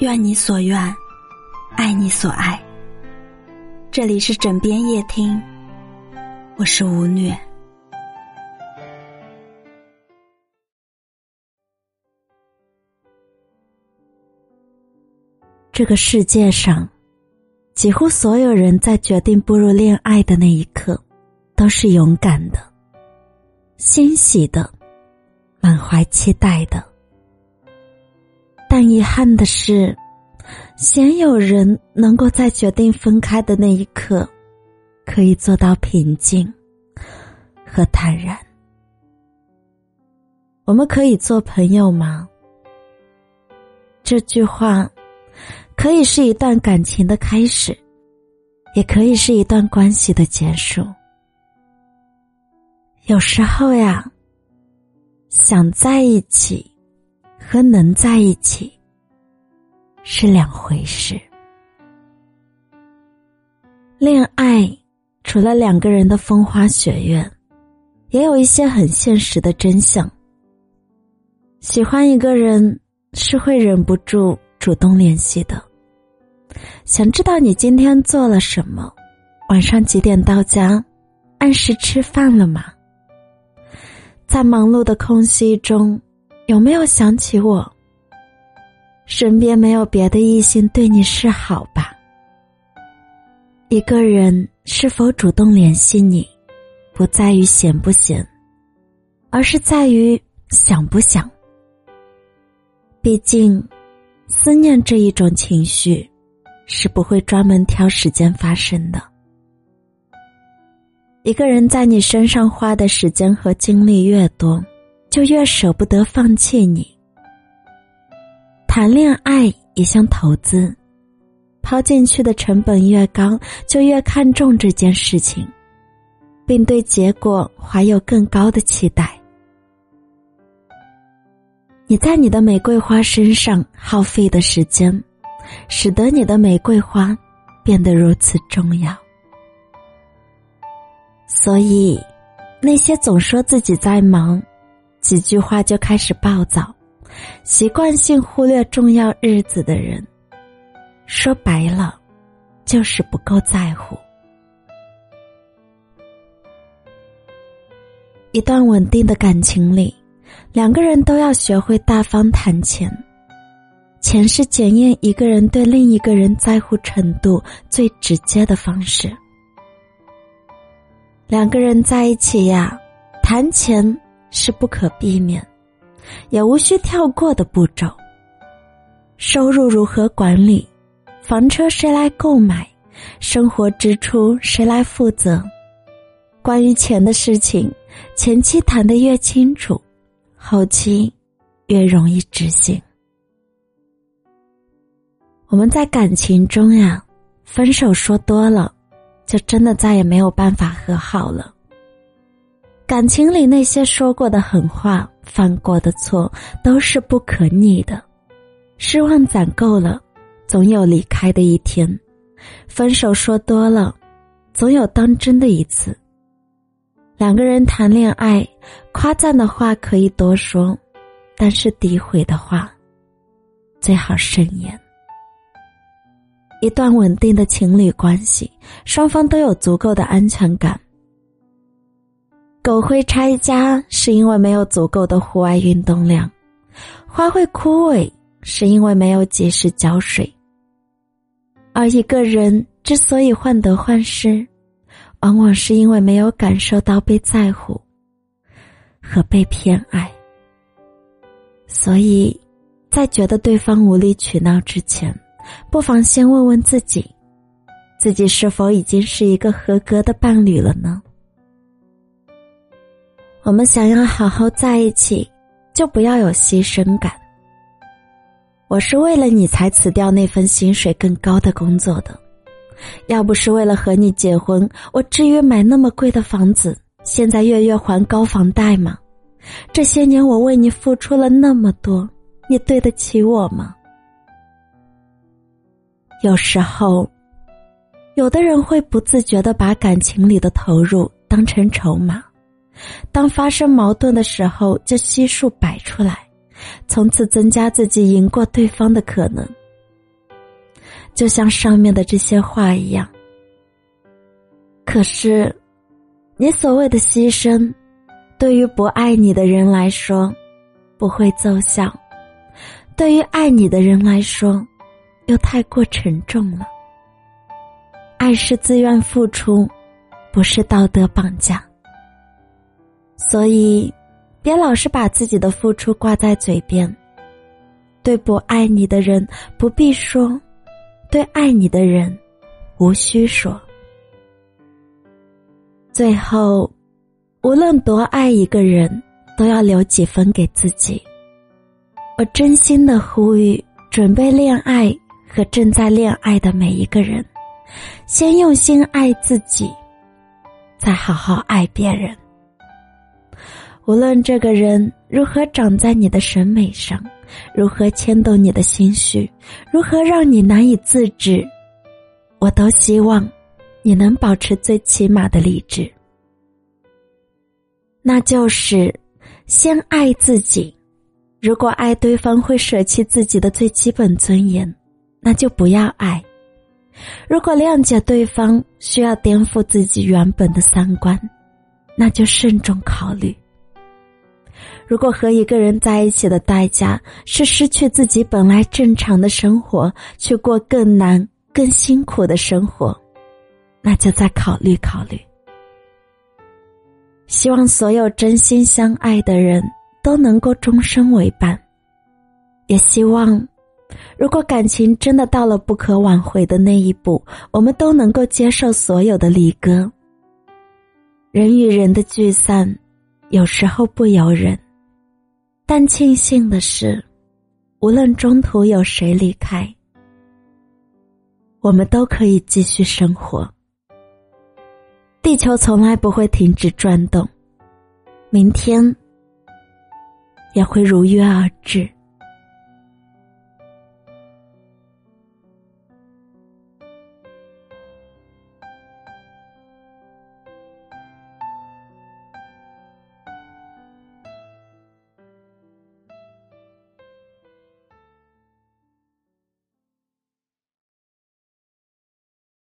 愿你所愿，爱你所爱。这里是枕边夜听，我是吴虐。这个世界上，几乎所有人在决定步入恋爱的那一刻，都是勇敢的、欣喜的、满怀期待的。但遗憾的是，鲜有人能够在决定分开的那一刻，可以做到平静和坦然。我们可以做朋友吗？这句话，可以是一段感情的开始，也可以是一段关系的结束。有时候呀，想在一起。和能在一起是两回事。恋爱除了两个人的风花雪月，也有一些很现实的真相。喜欢一个人是会忍不住主动联系的，想知道你今天做了什么，晚上几点到家，按时吃饭了吗？在忙碌的空隙中。有没有想起我？身边没有别的异性对你示好吧？一个人是否主动联系你，不在于闲不闲，而是在于想不想。毕竟，思念这一种情绪，是不会专门挑时间发生的。一个人在你身上花的时间和精力越多。就越舍不得放弃你。谈恋爱也像投资，抛进去的成本越高，就越看重这件事情，并对结果怀有更高的期待。你在你的玫瑰花身上耗费的时间，使得你的玫瑰花变得如此重要。所以，那些总说自己在忙。几句话就开始暴躁，习惯性忽略重要日子的人，说白了，就是不够在乎。一段稳定的感情里，两个人都要学会大方谈钱。钱是检验一个人对另一个人在乎程度最直接的方式。两个人在一起呀，谈钱。是不可避免，也无需跳过的步骤。收入如何管理？房车谁来购买？生活支出谁来负责？关于钱的事情，前期谈的越清楚，后期越容易执行。我们在感情中呀，分手说多了，就真的再也没有办法和好了。感情里那些说过的狠话、犯过的错，都是不可逆的。失望攒够了，总有离开的一天；分手说多了，总有当真的一次。两个人谈恋爱，夸赞的话可以多说，但是诋毁的话，最好慎言。一段稳定的情侣关系，双方都有足够的安全感。狗会拆家，是因为没有足够的户外运动量；花会枯萎，是因为没有及时浇水。而一个人之所以患得患失，往往是因为没有感受到被在乎和被偏爱。所以，在觉得对方无理取闹之前，不妨先问问自己：自己是否已经是一个合格的伴侣了呢？我们想要好好在一起，就不要有牺牲感。我是为了你才辞掉那份薪水更高的工作的，要不是为了和你结婚，我至于买那么贵的房子，现在月月还高房贷吗？这些年我为你付出了那么多，你对得起我吗？有时候，有的人会不自觉的把感情里的投入当成筹码。当发生矛盾的时候，就悉数摆出来，从此增加自己赢过对方的可能，就像上面的这些话一样。可是，你所谓的牺牲，对于不爱你的人来说，不会奏效；对于爱你的人来说，又太过沉重了。爱是自愿付出，不是道德绑架。所以，别老是把自己的付出挂在嘴边。对不爱你的人不必说，对爱你的人无需说。最后，无论多爱一个人，都要留几分给自己。我真心的呼吁，准备恋爱和正在恋爱的每一个人，先用心爱自己，再好好爱别人。无论这个人如何长在你的审美上，如何牵动你的心绪，如何让你难以自制，我都希望你能保持最起码的理智。那就是先爱自己。如果爱对方会舍弃自己的最基本尊严，那就不要爱；如果谅解对方需要颠覆自己原本的三观，那就慎重考虑。如果和一个人在一起的代价是失去自己本来正常的生活，去过更难、更辛苦的生活，那就再考虑考虑。希望所有真心相爱的人都能够终生为伴，也希望，如果感情真的到了不可挽回的那一步，我们都能够接受所有的离歌。人与人的聚散，有时候不由人。但庆幸的是，无论中途有谁离开，我们都可以继续生活。地球从来不会停止转动，明天也会如约而至。